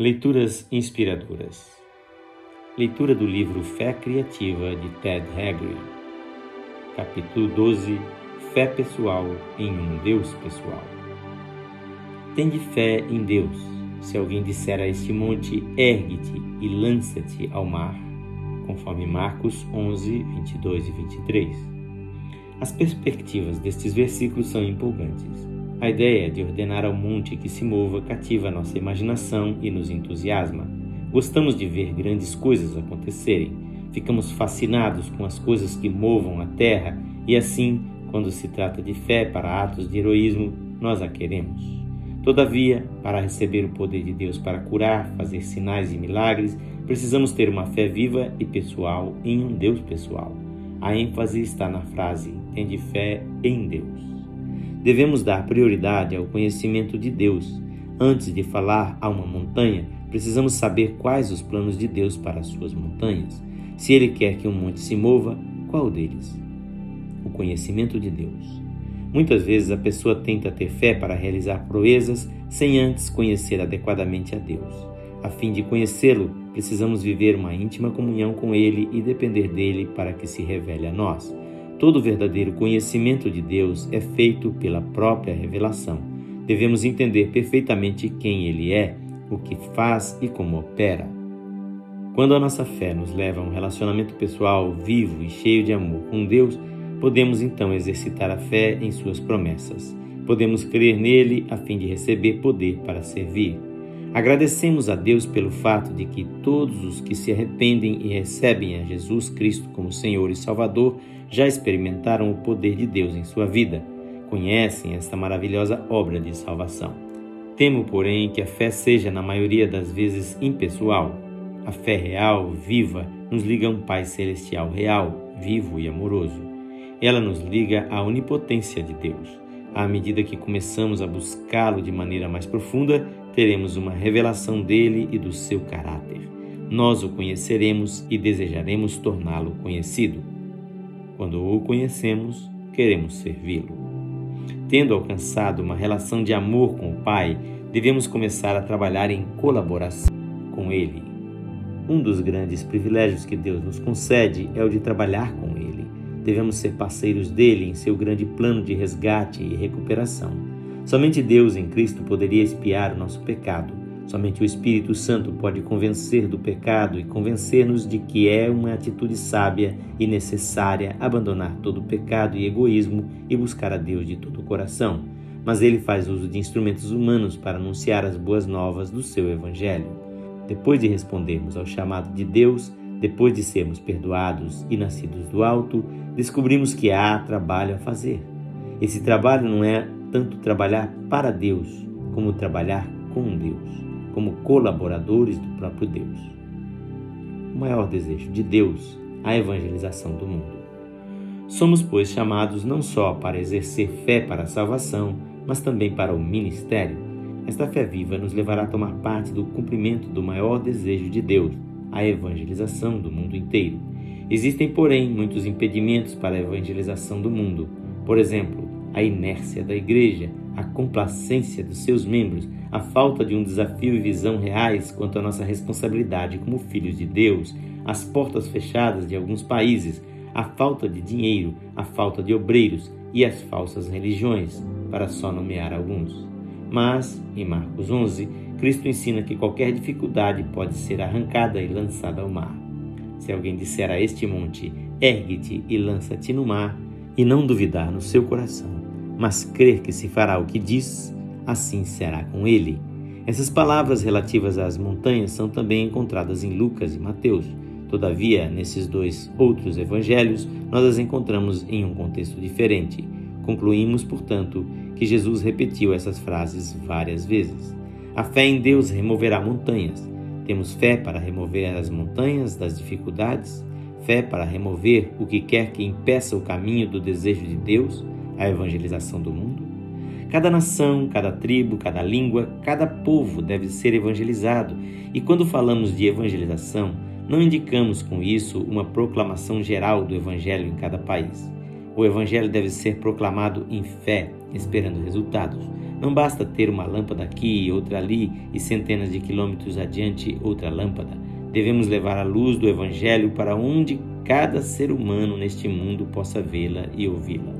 Leituras inspiradoras. Leitura do livro Fé Criativa de Ted Haggard. Capítulo 12 Fé Pessoal em um Deus Pessoal. Tende fé em Deus. Se alguém disser a este monte, ergue-te e lança-te ao mar, conforme Marcos 11, 22 e 23. As perspectivas destes versículos são empolgantes. A ideia de ordenar ao monte que se mova cativa nossa imaginação e nos entusiasma. Gostamos de ver grandes coisas acontecerem. Ficamos fascinados com as coisas que movam a terra e assim, quando se trata de fé para atos de heroísmo, nós a queremos. Todavia, para receber o poder de Deus para curar, fazer sinais e milagres, precisamos ter uma fé viva e pessoal em um Deus pessoal. A ênfase está na frase: tende fé em Deus. Devemos dar prioridade ao conhecimento de Deus. Antes de falar a uma montanha, precisamos saber quais os planos de Deus para as suas montanhas. Se Ele quer que um monte se mova, qual deles? O conhecimento de Deus. Muitas vezes a pessoa tenta ter fé para realizar proezas sem antes conhecer adequadamente a Deus. A fim de conhecê-lo, precisamos viver uma íntima comunhão com Ele e depender dele para que se revele a nós. Todo verdadeiro conhecimento de Deus é feito pela própria revelação. Devemos entender perfeitamente quem Ele é, o que faz e como opera. Quando a nossa fé nos leva a um relacionamento pessoal vivo e cheio de amor com Deus, podemos então exercitar a fé em Suas promessas. Podemos crer nele a fim de receber poder para servir. Agradecemos a Deus pelo fato de que todos os que se arrependem e recebem a Jesus Cristo como Senhor e Salvador já experimentaram o poder de Deus em sua vida, conhecem esta maravilhosa obra de salvação. Temo, porém, que a fé seja, na maioria das vezes, impessoal. A fé real, viva, nos liga a um Pai Celestial real, vivo e amoroso. Ela nos liga à onipotência de Deus. À medida que começamos a buscá-lo de maneira mais profunda, teremos uma revelação dele e do seu caráter. Nós o conheceremos e desejaremos torná-lo conhecido. Quando o conhecemos, queremos servi-lo. Tendo alcançado uma relação de amor com o Pai, devemos começar a trabalhar em colaboração com Ele. Um dos grandes privilégios que Deus nos concede é o de trabalhar com Ele. Devemos ser parceiros dele em seu grande plano de resgate e recuperação. Somente Deus em Cristo poderia expiar o nosso pecado Somente o Espírito Santo pode convencer do pecado e convencer-nos de que é uma atitude sábia e necessária abandonar todo pecado e egoísmo e buscar a Deus de todo o coração. Mas ele faz uso de instrumentos humanos para anunciar as boas novas do seu Evangelho. Depois de respondermos ao chamado de Deus, depois de sermos perdoados e nascidos do alto, descobrimos que há trabalho a fazer. Esse trabalho não é tanto trabalhar para Deus, como trabalhar com Deus como colaboradores do próprio Deus. O maior desejo de Deus, a evangelização do mundo. Somos, pois, chamados não só para exercer fé para a salvação, mas também para o ministério. Esta fé viva nos levará a tomar parte do cumprimento do maior desejo de Deus, a evangelização do mundo inteiro. Existem, porém, muitos impedimentos para a evangelização do mundo. Por exemplo, a inércia da igreja, a complacência dos seus membros, a falta de um desafio e visão reais quanto à nossa responsabilidade como filhos de Deus, as portas fechadas de alguns países, a falta de dinheiro, a falta de obreiros e as falsas religiões, para só nomear alguns. Mas, em Marcos 11, Cristo ensina que qualquer dificuldade pode ser arrancada e lançada ao mar. Se alguém disser a este monte, ergue-te e lança-te no mar, e não duvidar no seu coração, mas crer que se fará o que diz, assim será com ele. Essas palavras relativas às montanhas são também encontradas em Lucas e Mateus. Todavia, nesses dois outros evangelhos, nós as encontramos em um contexto diferente. Concluímos, portanto, que Jesus repetiu essas frases várias vezes. A fé em Deus removerá montanhas. Temos fé para remover as montanhas das dificuldades, fé para remover o que quer que impeça o caminho do desejo de Deus, a evangelização do mundo? Cada nação, cada tribo, cada língua, cada povo deve ser evangelizado, e quando falamos de evangelização, não indicamos com isso uma proclamação geral do evangelho em cada país. O evangelho deve ser proclamado em fé, esperando resultados. Não basta ter uma lâmpada aqui e outra ali e centenas de quilômetros adiante outra lâmpada. Devemos levar a luz do Evangelho para onde cada ser humano neste mundo possa vê-la e ouvi-la.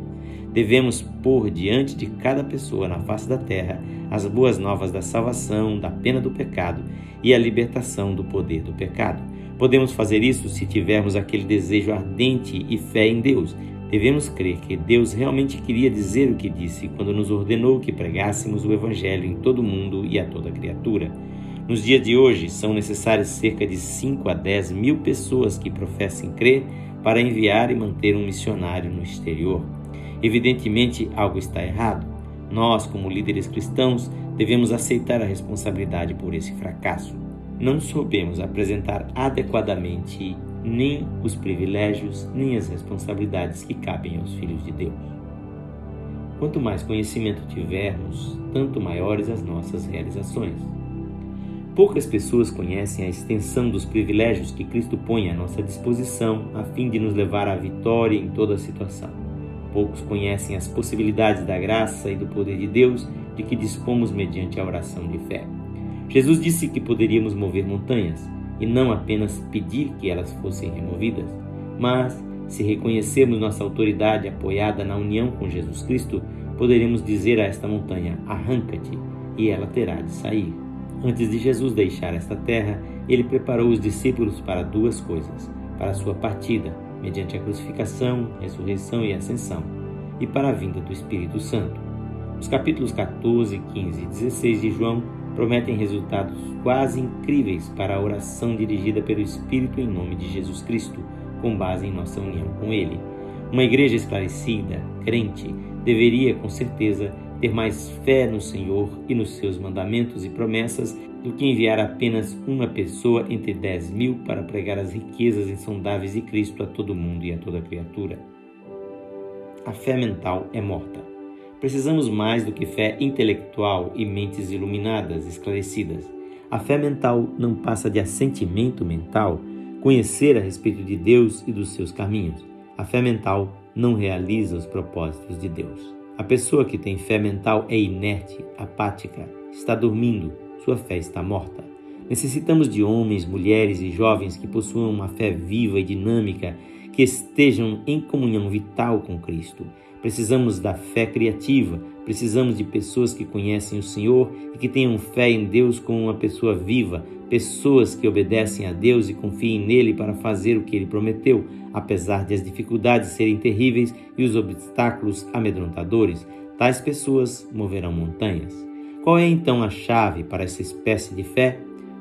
Devemos pôr diante de cada pessoa na face da terra as boas novas da salvação, da pena do pecado e a libertação do poder do pecado. Podemos fazer isso se tivermos aquele desejo ardente e fé em Deus Devemos crer que Deus realmente queria dizer o que disse quando nos ordenou que pregássemos o Evangelho em todo o mundo e a toda criatura. Nos dias de hoje, são necessárias cerca de 5 a 10 mil pessoas que professem crer para enviar e manter um missionário no exterior. Evidentemente, algo está errado. Nós, como líderes cristãos, devemos aceitar a responsabilidade por esse fracasso. Não soubemos apresentar adequadamente nem os privilégios, nem as responsabilidades que cabem aos filhos de Deus. Quanto mais conhecimento tivermos, tanto maiores as nossas realizações. Poucas pessoas conhecem a extensão dos privilégios que Cristo põe à nossa disposição a fim de nos levar à vitória em toda situação. Poucos conhecem as possibilidades da graça e do poder de Deus de que dispomos mediante a oração de fé. Jesus disse que poderíamos mover montanhas, e não apenas pedir que elas fossem removidas, mas, se reconhecermos nossa autoridade apoiada na união com Jesus Cristo, poderemos dizer a esta montanha: arranca-te, e ela terá de sair. Antes de Jesus deixar esta terra, ele preparou os discípulos para duas coisas: para sua partida, mediante a crucificação, ressurreição e ascensão, e para a vinda do Espírito Santo. Os capítulos 14, 15 e 16 de João prometem resultados quase incríveis para a oração dirigida pelo Espírito em nome de Jesus Cristo, com base em nossa união com Ele. Uma igreja esclarecida, crente, deveria, com certeza, ter mais fé no Senhor e nos seus mandamentos e promessas do que enviar apenas uma pessoa entre dez mil para pregar as riquezas insondáveis de Cristo a todo mundo e a toda criatura. A fé mental é morta. Precisamos mais do que fé intelectual e mentes iluminadas, esclarecidas. A fé mental não passa de assentimento mental, conhecer a respeito de Deus e dos seus caminhos. A fé mental não realiza os propósitos de Deus. A pessoa que tem fé mental é inerte, apática, está dormindo, sua fé está morta. Necessitamos de homens, mulheres e jovens que possuam uma fé viva e dinâmica, que estejam em comunhão vital com Cristo. Precisamos da fé criativa, precisamos de pessoas que conhecem o Senhor e que tenham fé em Deus como uma pessoa viva, pessoas que obedecem a Deus e confiem nele para fazer o que ele prometeu, apesar de as dificuldades serem terríveis e os obstáculos amedrontadores. Tais pessoas moverão montanhas. Qual é então a chave para essa espécie de fé?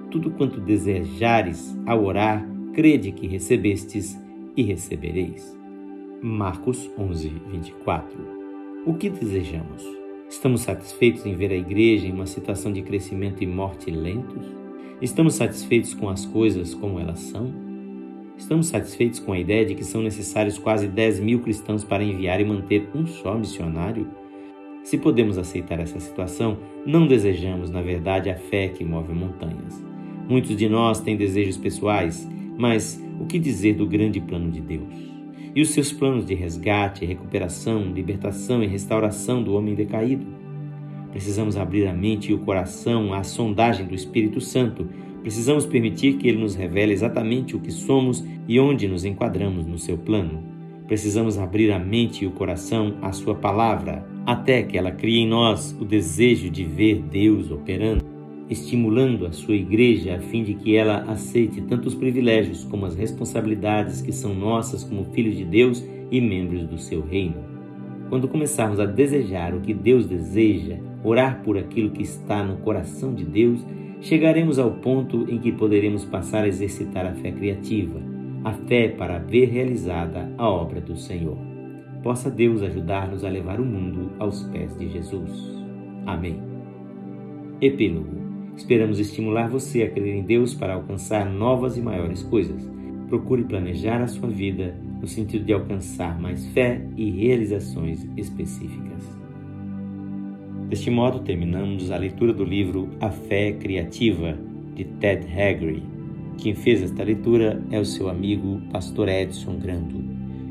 Tudo quanto desejares ao orar, crede que recebestes e recebereis. Marcos 11, 24. O que desejamos? Estamos satisfeitos em ver a igreja em uma situação de crescimento e morte lentos? Estamos satisfeitos com as coisas como elas são? Estamos satisfeitos com a ideia de que são necessários quase 10 mil cristãos para enviar e manter um só missionário? Se podemos aceitar essa situação, não desejamos, na verdade, a fé que move montanhas. Muitos de nós têm desejos pessoais, mas o que dizer do grande plano de Deus? e os seus planos de resgate, recuperação, libertação e restauração do homem decaído. Precisamos abrir a mente e o coração à sondagem do Espírito Santo. Precisamos permitir que ele nos revele exatamente o que somos e onde nos enquadramos no seu plano. Precisamos abrir a mente e o coração à sua palavra, até que ela crie em nós o desejo de ver Deus operando estimulando a sua igreja a fim de que ela aceite tanto os privilégios como as responsabilidades que são nossas como filhos de Deus e membros do seu reino. Quando começarmos a desejar o que Deus deseja, orar por aquilo que está no coração de Deus, chegaremos ao ponto em que poderemos passar a exercitar a fé criativa, a fé para ver realizada a obra do Senhor. Possa Deus ajudar-nos a levar o mundo aos pés de Jesus. Amém. Epílogo Esperamos estimular você a crer em Deus para alcançar novas e maiores coisas. Procure planejar a sua vida no sentido de alcançar mais fé e realizações específicas. Deste modo, terminamos a leitura do livro A Fé Criativa, de Ted Haggard. Quem fez esta leitura é o seu amigo Pastor Edson Grando.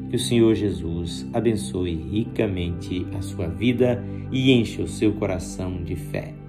Que o Senhor Jesus abençoe ricamente a sua vida e encha o seu coração de fé.